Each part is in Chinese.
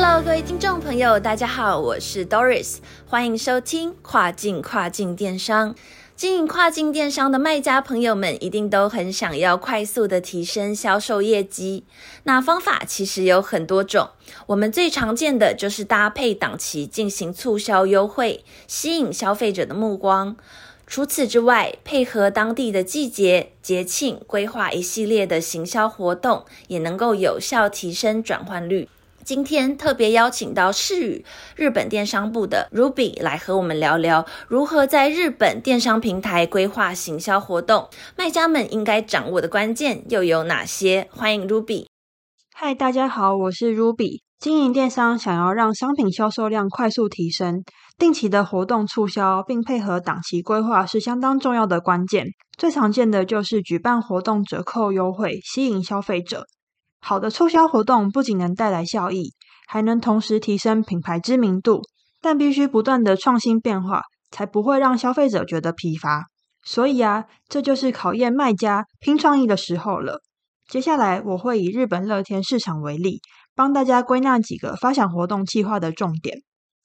Hello，各位听众朋友，大家好，我是 Doris，欢迎收听跨境跨境电商。经营跨境电商的卖家朋友们，一定都很想要快速的提升销售业绩。那方法其实有很多种，我们最常见的就是搭配档期进行促销优惠，吸引消费者的目光。除此之外，配合当地的季节节庆，规划一系列的行销活动，也能够有效提升转换率。今天特别邀请到世宇日本电商部的 Ruby 来和我们聊聊如何在日本电商平台规划行销活动，卖家们应该掌握的关键又有哪些？欢迎 Ruby。嗨，大家好，我是 Ruby。经营电商想要让商品销售量快速提升，定期的活动促销并配合档期规划是相当重要的关键。最常见的就是举办活动折扣优惠，吸引消费者。好的促销活动不仅能带来效益，还能同时提升品牌知名度，但必须不断的创新变化，才不会让消费者觉得疲乏。所以啊，这就是考验卖家拼创意的时候了。接下来我会以日本乐天市场为例，帮大家归纳几个发想活动计划的重点。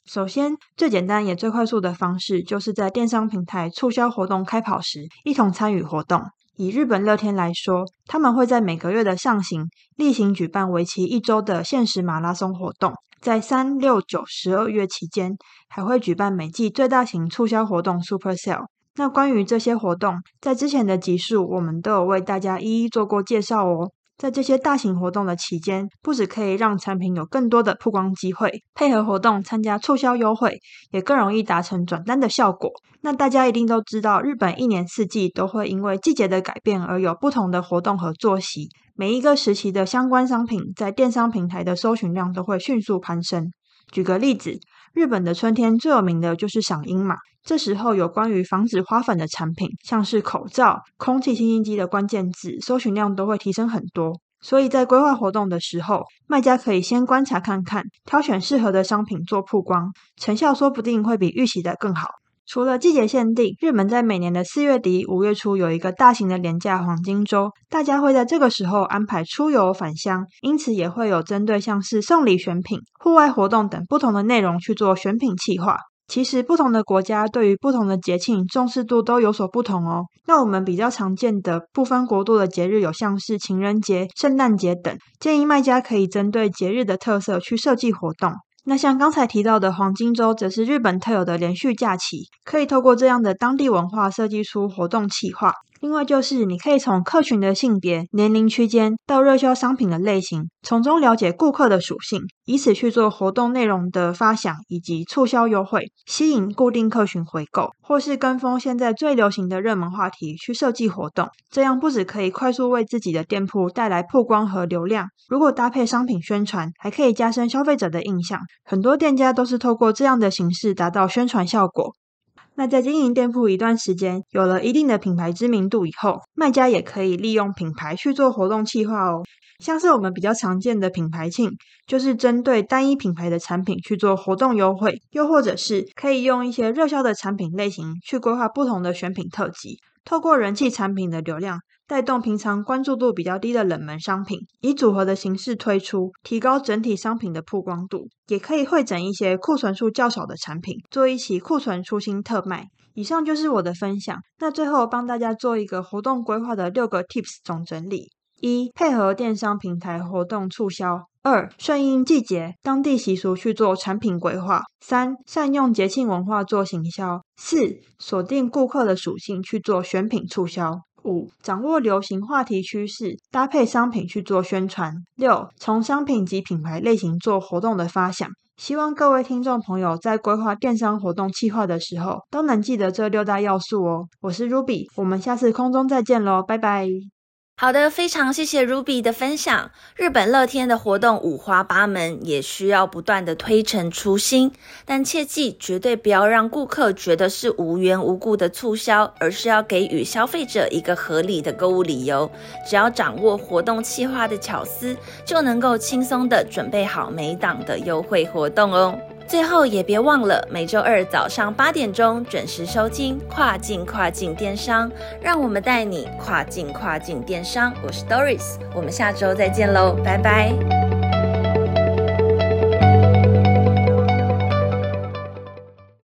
首先，最简单也最快速的方式，就是在电商平台促销活动开跑时，一同参与活动。以日本乐天来说，他们会在每个月的上旬、例行举办为期一周的限时马拉松活动，在三、六、九、十二月期间，还会举办每季最大型促销活动 Super Sale。那关于这些活动，在之前的集数我们都有为大家一一做过介绍哦。在这些大型活动的期间，不只可以让产品有更多的曝光机会，配合活动参加促销优惠，也更容易达成转单的效果。那大家一定都知道，日本一年四季都会因为季节的改变而有不同的活动和作息，每一个时期的相关商品在电商平台的搜寻量都会迅速攀升。举个例子，日本的春天最有名的就是赏樱嘛。这时候有关于防止花粉的产品，像是口罩、空气清新机的关键字，搜寻量都会提升很多。所以在规划活动的时候，卖家可以先观察看看，挑选适合的商品做曝光，成效说不定会比预期的更好。除了季节限定，日本在每年的四月底、五月初有一个大型的廉价黄金周，大家会在这个时候安排出游返乡，因此也会有针对像是送礼选品、户外活动等不同的内容去做选品企划。其实不同的国家对于不同的节庆重视度都有所不同哦。那我们比较常见的不分国度的节日有像是情人节、圣诞节等，建议卖家可以针对节日的特色去设计活动。那像刚才提到的黄金周，则是日本特有的连续假期，可以透过这样的当地文化设计出活动企划。另外就是，你可以从客群的性别、年龄区间到热销商品的类型，从中了解顾客的属性，以此去做活动内容的发想以及促销优惠，吸引固定客群回购，或是跟风现在最流行的热门话题去设计活动。这样不止可以快速为自己的店铺带来曝光和流量，如果搭配商品宣传，还可以加深消费者的印象。很多店家都是透过这样的形式达到宣传效果。那在经营店铺一段时间，有了一定的品牌知名度以后，卖家也可以利用品牌去做活动企划哦。像是我们比较常见的品牌庆，就是针对单一品牌的产品去做活动优惠，又或者是可以用一些热销的产品类型去规划不同的选品特辑，透过人气产品的流量。带动平常关注度比较低的冷门商品，以组合的形式推出，提高整体商品的曝光度。也可以会整一些库存数较少的产品，做一起库存出新特卖。以上就是我的分享。那最后帮大家做一个活动规划的六个 tips 总整理：一、配合电商平台活动促销；二、顺应季节、当地习俗去做产品规划；三、善用节庆文化做行销；四、锁定顾客的属性去做选品促销。五、掌握流行话题趋势，搭配商品去做宣传。六、从商品及品牌类型做活动的发想。希望各位听众朋友在规划电商活动计划的时候，都能记得这六大要素哦。我是 Ruby，我们下次空中再见喽，拜拜。好的，非常谢谢 Ruby 的分享。日本乐天的活动五花八门，也需要不断的推陈出新，但切记绝对不要让顾客觉得是无缘无故的促销，而是要给予消费者一个合理的购物理由。只要掌握活动企划的巧思，就能够轻松的准备好每档的优惠活动哦。最后也别忘了每周二早上八点钟准时收听跨境跨境电商，让我们带你跨境跨境电商。我是 Doris，我们下周再见喽，拜拜。